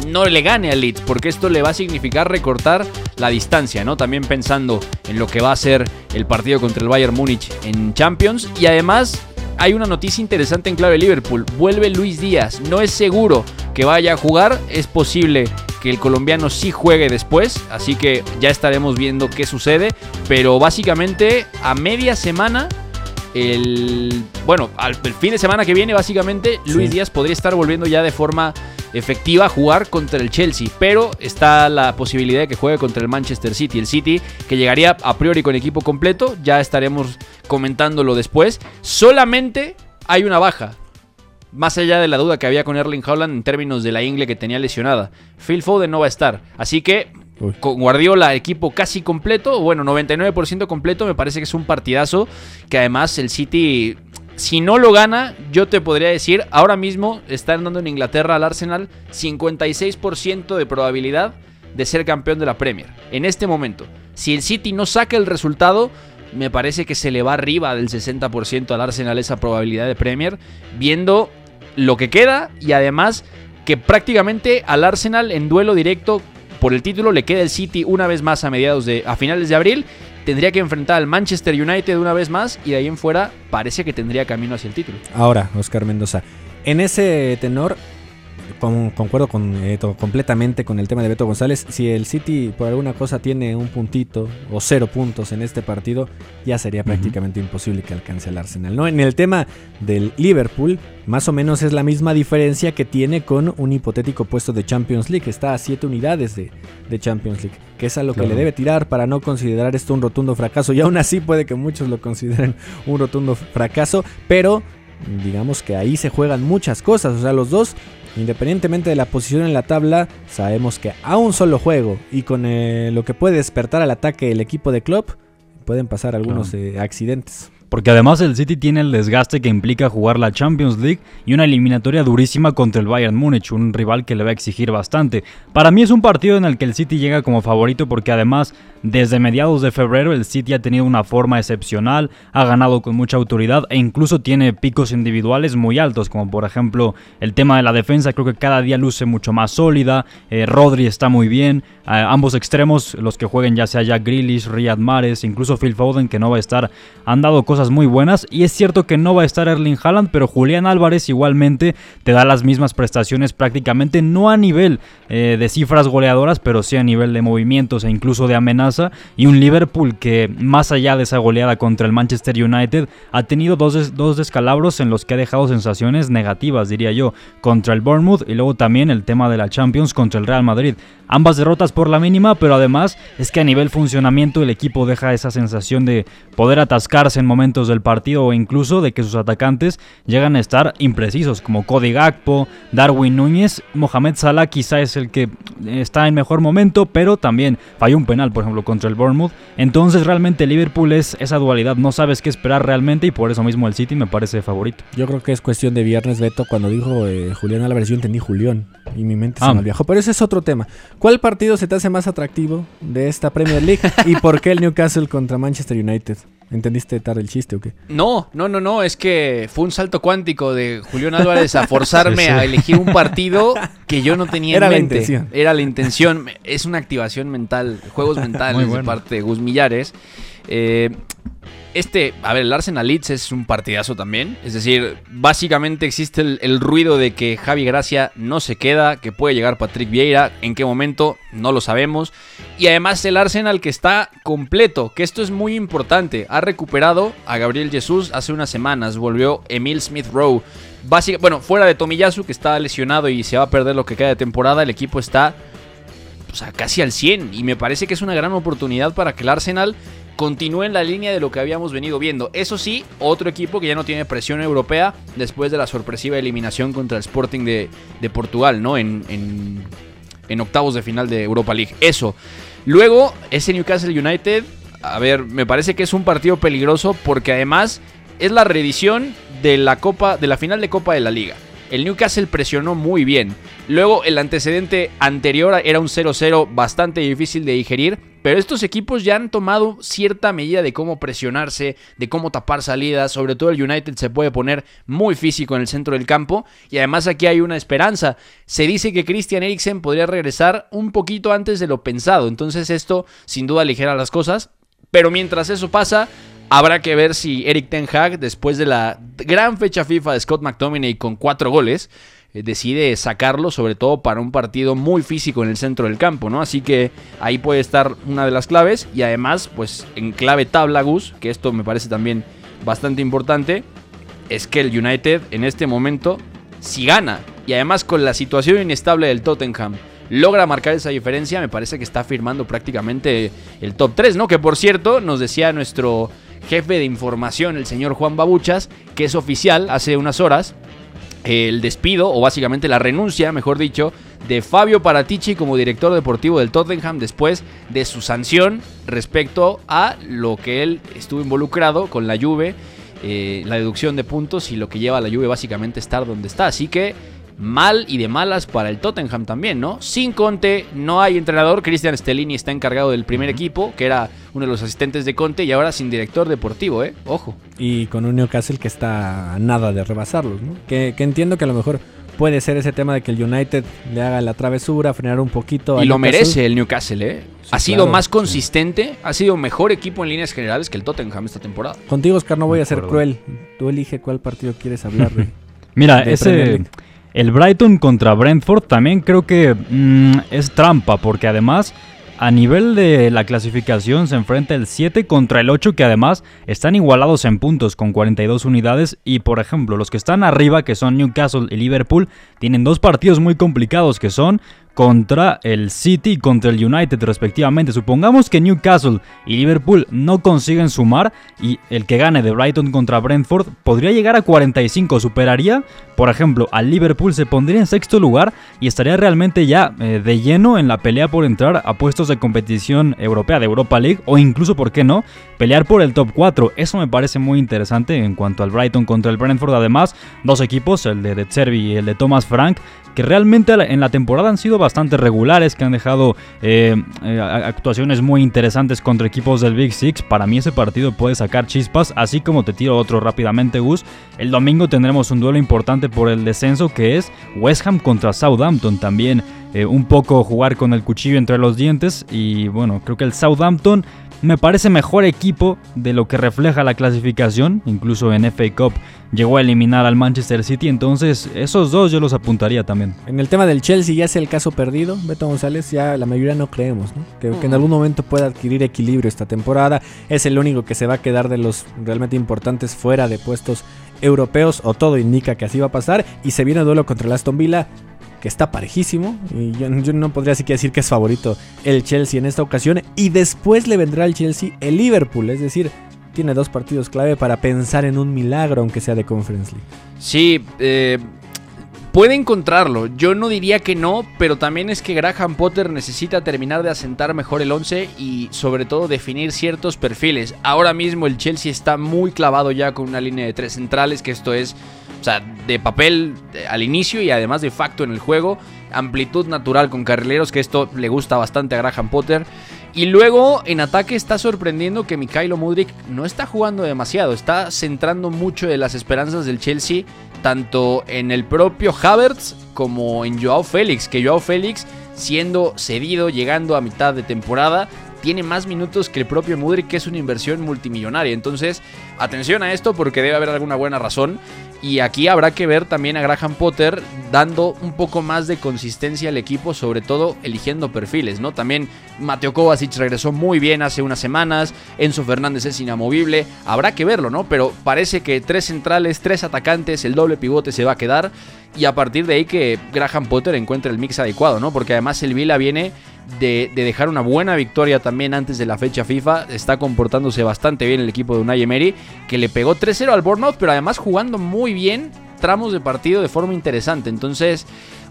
no le gane al Leeds, porque esto le va a significar recortar la distancia, ¿no? También pensando en lo que va a ser el partido contra el Bayern Múnich en Champions y además hay una noticia interesante en clave Liverpool. Vuelve Luis Díaz. No es seguro que vaya a jugar. Es posible que el colombiano sí juegue después. Así que ya estaremos viendo qué sucede. Pero básicamente a media semana. El, bueno, al el fin de semana que viene, básicamente, Luis Sí. Díaz podría estar volviendo ya de forma efectiva a jugar contra el Chelsea. Pero está la posibilidad de que juegue contra el Manchester City. El City que llegaría a priori con equipo completo. Ya estaremos comentándolo después. Solamente hay una baja. Más allá de la duda que había con Erling Haaland en términos de la ingle que tenía lesionada. Phil Foden no va a estar. Así que Con Guardiola equipo casi completo, bueno, 99% completo, me parece que es un partidazo que además el City si no lo gana, yo te podría decir, ahora mismo están dando en Inglaterra al Arsenal 56% de probabilidad de ser campeón de la Premier. En este momento, si el City no saca el resultado, me parece que se le va arriba del 60% al Arsenal esa probabilidad de Premier, viendo lo que queda y además que prácticamente al Arsenal en duelo directo por el título le queda el City una vez más a mediados de a finales de abril, tendría que enfrentar al Manchester United una vez más y de ahí en fuera parece que tendría camino hacia el título. Ahora, Oscar Mendoza, En ese tenor, con- concuerdo con, eh, completamente con el tema de Beto González. Si el City por alguna cosa tiene un puntito o cero puntos en este partido, ya sería prácticamente imposible que alcance al Arsenal. ¿no? En el tema del Liverpool, más o menos es la misma diferencia que tiene con un hipotético puesto de Champions League. Está a 7 unidades de, de Champions League, que es a lo que le debe tirar para no considerar esto un rotundo fracaso. Y aún así puede que muchos lo consideren (laughs) un rotundo fracaso, pero digamos que ahí se juegan muchas cosas. O sea, los dos, independientemente de la posición en la tabla, sabemos que a un solo juego y con eh, lo que puede despertar al ataque el equipo de Klopp, pueden pasar algunos eh, accidentes. Porque además el City tiene el desgaste que implica jugar la Champions League y una eliminatoria durísima contra el Bayern Múnich, un rival que le va a exigir bastante. Para mí es un partido en el que el City llega como favorito porque además desde mediados de febrero el City ha tenido una forma excepcional, ha ganado con mucha autoridad e incluso tiene picos individuales muy altos, como por ejemplo el tema de la defensa, creo que cada día luce mucho más sólida, eh, Rodri está muy bien, ambos extremos, los que jueguen ya sea Jack Grealish, Riyad Mahrez, incluso Phil Foden que no va a estar, han dado cosas muy buenas y es cierto que no va a estar Erling Haaland, pero Julián Álvarez igualmente te da las mismas prestaciones prácticamente, no a nivel eh, de cifras goleadoras, pero sí a nivel de movimientos e incluso de amenaza y un Liverpool que más allá de esa goleada contra el Manchester United ha tenido dos, dos descalabros en los que ha dejado sensaciones negativas, diría yo, contra el Bournemouth y luego también el tema de la Champions contra el Real Madrid. Ambas derrotas por la mínima, pero además es que a nivel funcionamiento el equipo deja esa sensación de poder atascarse en momentos del partido o incluso de que sus atacantes llegan a estar imprecisos, como Cody Gakpo, Darwin Núñez, Mohamed Salah quizá es el que está en mejor momento, pero también falló un penal, por ejemplo, contra el Bournemouth. Entonces realmente Liverpool es esa dualidad, no sabes qué esperar realmente y por eso mismo el City me parece favorito. Yo creo que es cuestión de viernes, Beto. Cuando dijo eh, Julián Álvarez, yo entendí Julián y mi mente Ah. se me viajó. Pero ese es otro tema. ¿Cuál partido se te hace más atractivo de esta Premier League y por qué el Newcastle contra Manchester United? ¿Entendiste tarde el chiste o qué? No, no, no, no, es que fue un salto cuántico de Julián Álvarez a (laughs) forzarme Sí, a elegir un partido que yo no tenía Era en la mente. intención. Era la intención, es una activación mental, juegos (laughs) mentales Muy de bueno. parte de Gus Millares. Eh, este, a ver, el Arsenal Leeds es un partidazo también. Es decir, básicamente existe el, ruido de que Javi Gracia no se queda, que puede llegar Patrick Vieira. ¿En qué momento? No lo sabemos. Y además el Arsenal que está completo, que esto es muy importante. Ha recuperado a Gabriel Jesús hace unas semanas. Volvió Emil Smith Rowe. Bueno, fuera de Tomiyasu, que está lesionado y se va a perder lo que queda de temporada, el equipo está o sea, casi al 100. Y me parece que es una gran oportunidad para que el Arsenal continúe en la línea de lo que habíamos venido viendo. Eso sí, otro equipo que ya no tiene presión europea después de la sorpresiva eliminación contra el Sporting de, de Portugal, ¿no? En, en, octavos de final de Europa League. Eso. Luego, ese Newcastle United, a ver, me parece que es un partido peligroso porque además es la reedición de la Copa, de la final de Copa de la Liga. El Newcastle presionó muy bien. Luego el antecedente anterior era un 0-0 bastante difícil de digerir. Pero estos equipos ya han tomado cierta medida de cómo presionarse, de cómo tapar salidas. Sobre todo el United se puede poner muy físico en el centro del campo. Y además aquí hay una esperanza. Se dice que Christian Eriksen podría regresar un poquito antes de lo pensado. Entonces esto sin duda aligera las cosas. Pero mientras eso pasa, Habrá que ver si Eric Ten Hag, después de la gran fecha FIFA de Scott McTominay con cuatro goles, decide sacarlo, sobre todo para un partido muy físico en el centro del campo, ¿no? Así que ahí puede estar una de las claves. Y además, pues en clave tabla, Gus, que esto me parece también bastante importante, es que el United en este momento, si gana, y además con la situación inestable del Tottenham, logra marcar esa diferencia, me parece que está firmando prácticamente el top 3, ¿no? Que por cierto, nos decía nuestro jefe de información, el señor Juan Babuchas, que es oficial hace unas horas, el despido, o básicamente la renuncia, mejor dicho, de Fabio Paratici como director deportivo del Tottenham después de su sanción respecto a lo que él estuvo involucrado con la Juve, eh, la deducción de puntos y lo que lleva a la Juve básicamente estar donde está. Así que mal y de malas para el Tottenham también, ¿no? Sin Conte no hay entrenador, Cristian Stellini está encargado del primer equipo, que era uno de los asistentes de Conte, y ahora sin director deportivo, ¿eh? Ojo. Y con un Newcastle que está a nada de rebasarlos, ¿no? Que, que entiendo que a lo mejor puede ser ese tema de que el United le haga la travesura, frenar un poquito. Y lo Newcastle. merece el Newcastle, ¿eh? Sí, ha sido claro, más sí. consistente, ha sido mejor equipo en líneas generales que el Tottenham esta temporada. Contigo, Oscar, no voy a ser cruel. Tú elige cuál partido quieres hablar. de. (laughs) Mira, de ese Premier League. El Brighton contra Brentford también creo que mm, es trampa porque además a nivel de la clasificación se enfrenta el 7 contra el 8 que además están igualados en puntos con 42 unidades. Y por ejemplo los que están arriba que son Newcastle y Liverpool tienen dos partidos muy complicados que son contra el City y contra el United respectivamente. Supongamos que Newcastle y Liverpool no consiguen sumar y el que gane de Brighton contra Brentford podría llegar a 45, superaría, por ejemplo, al Liverpool se pondría en sexto lugar y estaría realmente ya eh, de lleno en la pelea por entrar a puestos de competición europea de Europa League o incluso, ¿por qué no?, pelear por el top 4. Eso me parece muy interesante en cuanto al Brighton contra el Brentford. Además, dos equipos, el de De Zerbi y el de Thomas Frank, que realmente en la temporada han sido bastante regulares, que han dejado eh, eh, actuaciones muy interesantes contra equipos del Big Six. Para mí ese partido puede sacar chispas, así como te tiro otro rápidamente, Gus. El domingo tendremos un duelo importante por el descenso que es West Ham contra Southampton también. eh, un poco jugar con el cuchillo entre los dientes y bueno, creo que el Southampton me parece mejor equipo de lo que refleja la clasificación, incluso en FA Cup llegó a eliminar al Manchester City, entonces esos dos yo los apuntaría también. En el tema del Chelsea ya es el caso perdido, Beto González, ya la mayoría no creemos, ¿no? Que, que en algún momento pueda adquirir equilibrio esta temporada, es el único que se va a quedar de los realmente importantes fuera de puestos europeos, o todo indica que así va a pasar, y se viene duelo contra el Aston Villa, que está parejísimo, y yo, no podría siquiera decir que es favorito el Chelsea en esta ocasión, y después le vendrá al Chelsea el Liverpool, es decir, tiene dos partidos clave para pensar en un milagro, aunque sea de Conference League. Sí, eh, puede encontrarlo. Yo no diría que no, pero también es que Graham Potter necesita terminar de asentar mejor el 11 y sobre todo definir ciertos perfiles. Ahora mismo el Chelsea está muy clavado ya con una línea de tres centrales, que esto es, o sea, de papel al inicio y además de facto en el juego. Amplitud natural con carrileros, que esto le gusta bastante a Graham Potter. Y luego en ataque está sorprendiendo que Mikhailo Mudrik no está jugando demasiado, está centrando mucho de las esperanzas del Chelsea tanto en el propio Havertz como en Joao Félix, que Joao Félix siendo cedido llegando a mitad de temporada tiene más minutos que el propio Mudrik, que es una inversión multimillonaria. Entonces, atención a esto porque debe haber alguna buena razón. Y aquí habrá que ver también a Graham Potter dando un poco más de consistencia al equipo, sobre todo eligiendo perfiles, ¿no? También Mateo Kovacic regresó muy bien hace unas semanas, Enzo Fernández es inamovible, habrá que verlo, ¿no? Pero parece que tres centrales, tres atacantes, el doble pivote se va a quedar y a partir de ahí que Graham Potter encuentre el mix adecuado, ¿no? Porque además el Vila viene de, de, dejar una buena victoria también antes de la fecha FIFA. Está comportándose bastante bien el equipo de Unai Emery, que le pegó 3-0 al Bournemouth, pero además jugando muy bien tramos de partido de forma interesante. Entonces,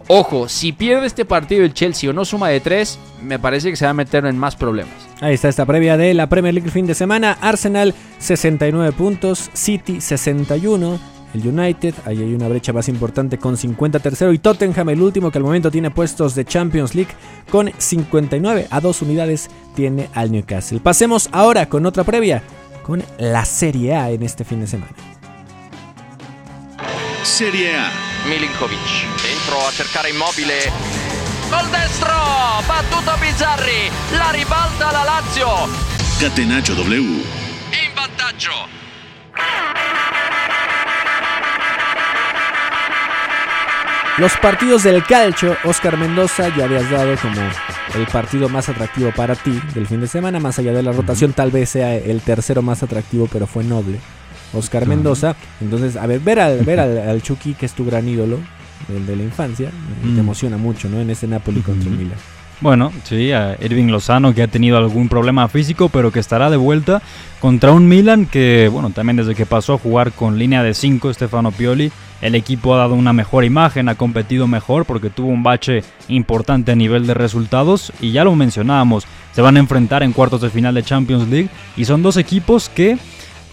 ojo, si pierde este partido el Chelsea o no suma de 3, me parece que se va a meter en más problemas. Ahí está esta previa de la Premier League fin de semana. Arsenal 69 puntos, City 61. El United, ahí hay una brecha más importante con 50 tercero y Tottenham el último que al momento tiene puestos de Champions League con 59 a dos unidades tiene al Newcastle. Pasemos ahora con otra previa con la Serie A en este fin de semana. Serie A. Milinkovic dentro a cercare immobile. Col destro, battuto Bizzarri, la ribalta la Lazio. Catenaccio W. In vantaggio. Los partidos del calcio, Oscar Mendoza, ya habías dado como el partido más atractivo para ti del fin de semana, más allá de la rotación, tal vez sea el tercero más atractivo, pero fue noble. Oscar Mendoza. Entonces, a ver, ver al, ver al, al Chucky, que es tu gran ídolo, el de la infancia, Mm. te emociona mucho, ¿no? En ese Napoli contra el Milan. Bueno, sí, a Irving Lozano que ha tenido algún problema físico, pero que estará de vuelta contra un Milan que, bueno, también desde que pasó a jugar con línea de 5 Stefano Pioli, el equipo ha dado una mejor imagen, ha competido mejor porque tuvo un bache importante a nivel de resultados y ya lo mencionábamos, se van a enfrentar en cuartos de final de Champions League y son dos equipos que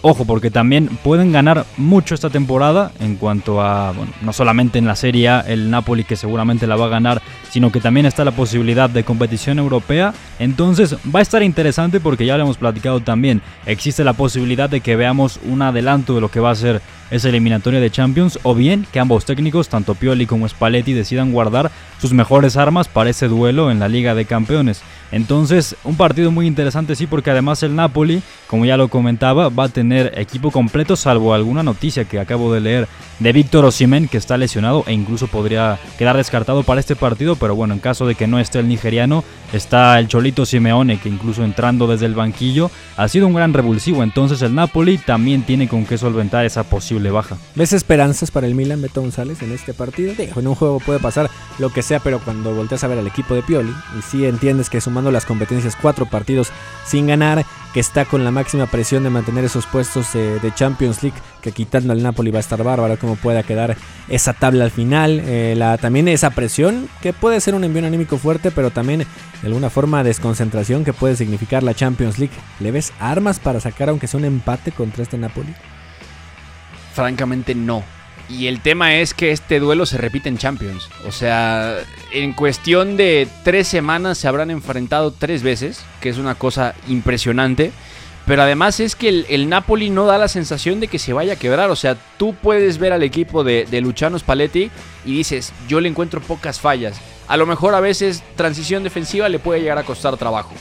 Ojo, porque también pueden ganar mucho esta temporada en cuanto a, bueno, no solamente en la Serie A, el Napoli que seguramente la va a ganar, sino que también está la posibilidad de competición europea. Entonces va a estar interesante porque ya lo hemos platicado también. Existe la posibilidad de que veamos un adelanto de lo que va a ser esa eliminatoria de Champions o bien que ambos técnicos, tanto Pioli como Spalletti, decidan guardar sus mejores armas para ese duelo en la Liga de Campeones. Entonces, un partido muy interesante sí, porque además el Napoli, como ya lo comentaba, va a tener equipo completo, salvo alguna noticia que acabo de leer de Víctor Osimhen, que está lesionado e incluso podría quedar descartado para este partido, pero bueno, en caso de que no esté el nigeriano, está el Cholito Simeone, que incluso entrando desde el banquillo ha sido un gran revulsivo, entonces el Napoli también tiene con qué solventar esa posible baja. ¿Ves esperanzas para el Milan, Beto González, en este partido? En un juego puede pasar lo que sea, pero cuando volteas a ver al equipo de Pioli, y sí entiendes que las competencias, cuatro partidos sin ganar, que está con la máxima presión de mantener esos puestos de Champions League, que quitando al Napoli va a estar bárbaro cómo pueda quedar esa tabla al final. Eh, la, también esa presión, que puede ser un envío anímico fuerte, pero también de alguna forma desconcentración que puede significar la Champions League. ¿Le ves armas para sacar aunque sea un empate contra este Napoli? Francamente no. Y el tema es que este duelo se repite en Champions. O sea, en cuestión de tres semanas se habrán enfrentado tres veces, que es una cosa impresionante. Pero además es que el, Napoli no da la sensación de que se vaya a quebrar. O sea, tú puedes ver al equipo de, de Luciano Spalletti y dices, yo le encuentro pocas fallas. A lo mejor a veces transición defensiva le puede llegar a costar trabajo.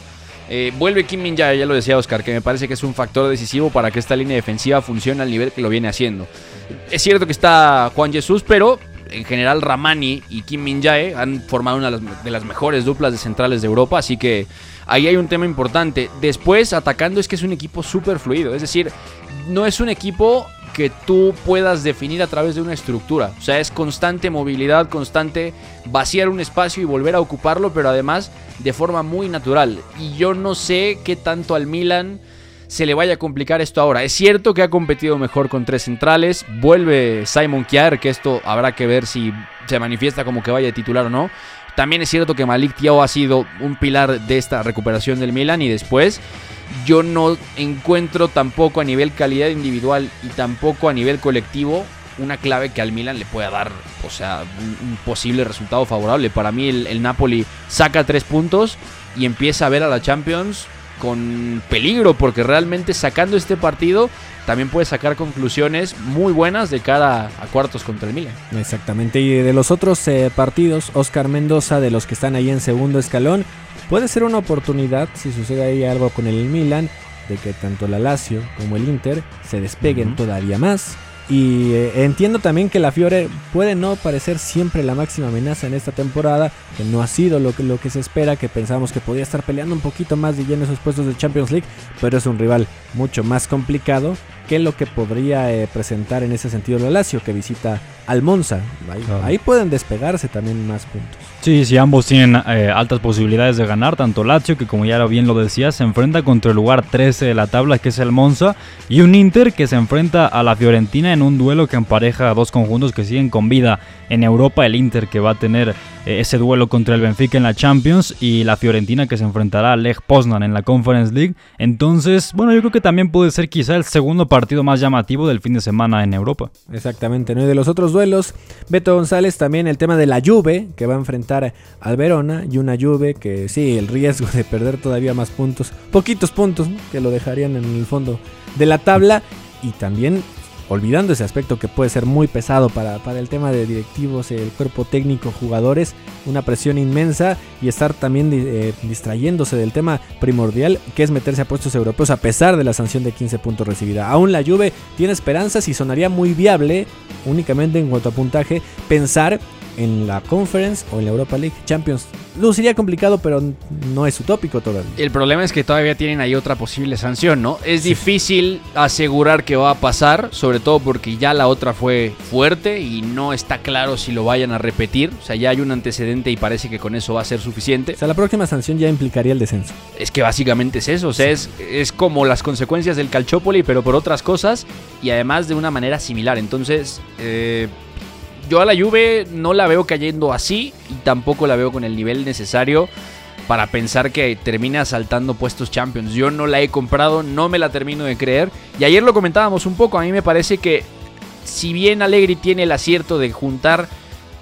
Eh, vuelve Kim Min Jae, ya lo decía Oscar, que me parece que es un factor decisivo para que esta línea defensiva funcione al nivel que lo viene haciendo. Es cierto que está Juan Jesús, pero en general Ramani y Kim Min Jae han formado una de las mejores duplas de centrales de Europa, así que ahí hay un tema importante. Después, atacando es que es un equipo súper fluido, es decir, no es un equipo que tú puedas definir a través de una estructura. O sea, es constante movilidad, constante vaciar un espacio y volver a ocuparlo, pero además de forma muy natural. Y yo no sé qué tanto al Milan se le vaya a complicar esto ahora. Es cierto que ha competido mejor con tres centrales. Vuelve Simon Kjaer, que esto habrá que ver si se manifiesta como que vaya de titular o no. También es cierto que Malik Tiao ha sido un pilar de esta recuperación del Milan y después yo no encuentro tampoco a nivel calidad individual y tampoco a nivel colectivo una clave que al Milan le pueda dar, o sea, un, posible resultado favorable. Para mí el, el, Napoli saca tres puntos y empieza a ver a la Champions con peligro, porque realmente sacando este partido también puede sacar conclusiones muy buenas de cara a cuartos contra el Milan. Exactamente, y de los otros eh, partidos, Oscar Mendoza, de los que están ahí en segundo escalón, puede ser una oportunidad, si sucede ahí algo con el Milan, de que tanto la Lazio como el Inter se despeguen todavía más. Y eh, entiendo también que la Fiore puede no parecer siempre la máxima amenaza en esta temporada, que no ha sido lo que, lo que se espera, que pensamos que podía estar peleando un poquito más de lleno esos puestos de Champions League, pero es un rival mucho más complicado que lo que podría eh, presentar en ese sentido la Lazio, que visita al Monza. Ahí, pueden despegarse también más puntos. Sí, sí, ambos tienen eh, altas posibilidades de ganar, tanto Lazio, que como ya bien lo decía, se enfrenta contra el lugar 13 de la tabla, que es el Monza, y un Inter que se enfrenta a la Fiorentina en un duelo que empareja a dos conjuntos que siguen con vida en Europa, el Inter que va a tener eh, ese duelo contra el Benfica en la Champions y la Fiorentina que se enfrentará a Lech Poznan en la Conference League. Entonces, bueno, yo creo que también puede ser quizá el segundo partido más llamativo del fin de semana en Europa. Exactamente, ¿no? Y de los otros duelos, Beto González también el tema de la Juve que va a enfrentar al Verona y una Juve que sí, el riesgo de perder todavía más puntos, poquitos puntos, que lo dejarían en el fondo de la tabla y también olvidando ese aspecto que puede ser muy pesado para, para, el tema de directivos, el cuerpo técnico, jugadores, una presión inmensa y estar también eh, distrayéndose del tema primordial que es meterse a puestos europeos a pesar de la sanción de 15 puntos recibida. Aún la Juve tiene esperanzas y sonaría muy viable únicamente en cuanto a puntaje pensar en la Conference o en la Europa League Champions. Luciría complicado, pero no es utópico todavía. El problema es que todavía tienen ahí otra posible sanción, ¿no? Es difícil asegurar que va a pasar, sobre todo porque ya la otra fue fuerte y no está claro si lo vayan a repetir. O sea, ya hay un antecedente y parece que con eso va a ser suficiente. O sea, la próxima sanción ya implicaría el descenso. Es que básicamente es eso, o sea, es, es como las consecuencias del Calchópoli, pero por otras cosas y además de una manera similar. Entonces, eh yo a la Juve no la veo cayendo así y tampoco la veo con el nivel necesario para pensar que termina saltando puestos Champions. Yo no la he comprado, no me la termino de creer. Y ayer lo comentábamos un poco, a mí me parece que si bien Allegri tiene el acierto de juntar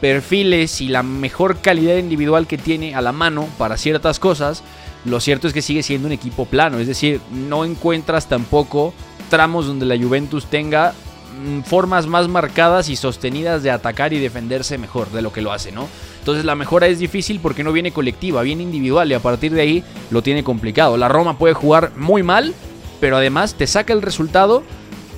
perfiles y la mejor calidad individual que tiene a la mano para ciertas cosas, lo cierto es que sigue siendo un equipo plano. Es decir, no encuentras tampoco tramos donde la Juventus tenga formas más marcadas y sostenidas de atacar y defenderse mejor de lo que lo hace, ¿no? Entonces la mejora es difícil porque no viene colectiva, viene individual y a partir de ahí lo tiene complicado. La Roma puede jugar muy mal, pero además te saca el resultado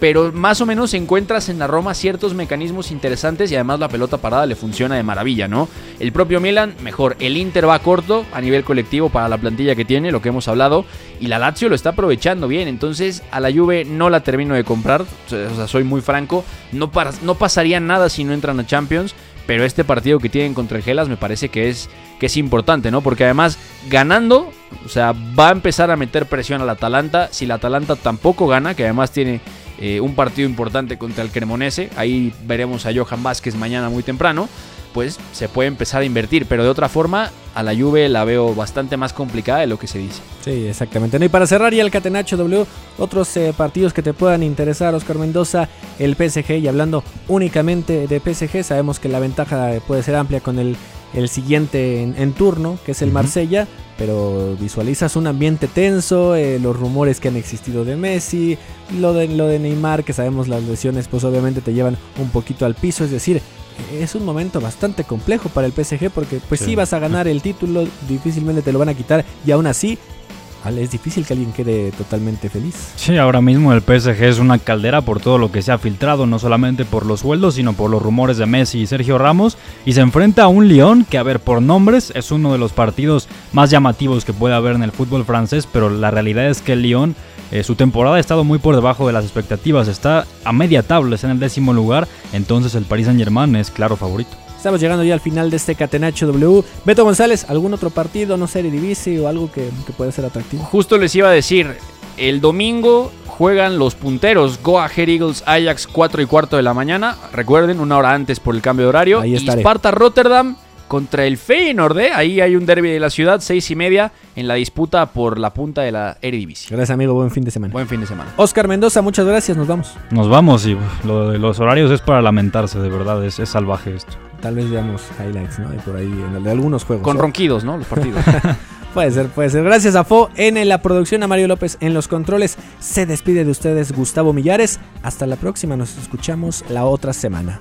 pero más o menos encuentras en la Roma ciertos mecanismos interesantes y además la pelota parada le funciona de maravilla, ¿no? El propio Milan, mejor, el Inter va corto a nivel colectivo para la plantilla que tiene, lo que hemos hablado, y la Lazio lo está aprovechando bien, entonces a la Juve no la termino de comprar, o sea, soy muy franco, no, no pasaría nada si no entran a Champions, pero este partido que tienen contra el Gelas me parece que es, que es importante, ¿no? Porque además ganando, o sea, va a empezar a meter presión al Atalanta, si la Atalanta tampoco gana, que además tiene eh, un partido importante contra el Cremonese. Ahí veremos a Johan Vázquez mañana muy temprano. Pues se puede empezar a invertir, pero de otra forma a la Juve la veo bastante más complicada de lo que se dice. Sí, exactamente. y para cerrar ya el Catenacho W, otros eh, partidos que te puedan interesar, Oscar Mendoza, el PSG, y hablando únicamente de PSG, sabemos que la ventaja puede ser amplia con el, el siguiente en, turno, que es el Marsella, pero visualizas un ambiente tenso, eh, los rumores que han existido de Messi, lo de, lo de Neymar, que sabemos las lesiones, pues obviamente te llevan un poquito al piso, es decir, es un momento bastante complejo para el PSG porque pues si vas a ganar el título, difícilmente te lo van a quitar y aún así es difícil que alguien quede totalmente feliz. Sí, ahora mismo el PSG es una caldera por todo lo que se ha filtrado, no solamente por los sueldos, sino por los rumores de Messi y Sergio Ramos, y se enfrenta a un Lyon que, a ver, por nombres, es uno de los partidos más llamativos que puede haber en el fútbol francés, pero la realidad es que el Lyon, eh, su temporada ha estado muy por debajo de las expectativas, está a media tabla, está en el décimo lugar, entonces el Paris Saint Germain es claro favorito. Estamos llegando ya al final de este Catenacho W. Beto González, ¿algún otro partido, no sé, Divisi o algo que, que pueda ser atractivo? Justo les iba a decir, el domingo juegan los punteros Go Ahead Eagles Ajax 4 y cuarto de la mañana. Recuerden, una hora antes por el cambio de horario. Ahí y Sparta Rotterdam contra el Feyenoord. ¿eh? Ahí hay un derby de la ciudad, seis y media, en la disputa por la punta de la Eredivisie. Gracias, amigo. Buen fin de semana. Buen fin de semana. Oscar Mendoza, muchas gracias. Nos vamos. Nos vamos y lo de los horarios es para lamentarse, de verdad. Es, salvaje esto. Tal vez veamos highlights, ¿no? Y por ahí, de algunos juegos. Con ronquidos, ¿no? Los partidos. (laughs) puede ser, puede ser. Gracias a Fo en la producción, a Mario López en los controles. Se despide de ustedes Gustavo Millares. Hasta la próxima. Nos escuchamos la otra semana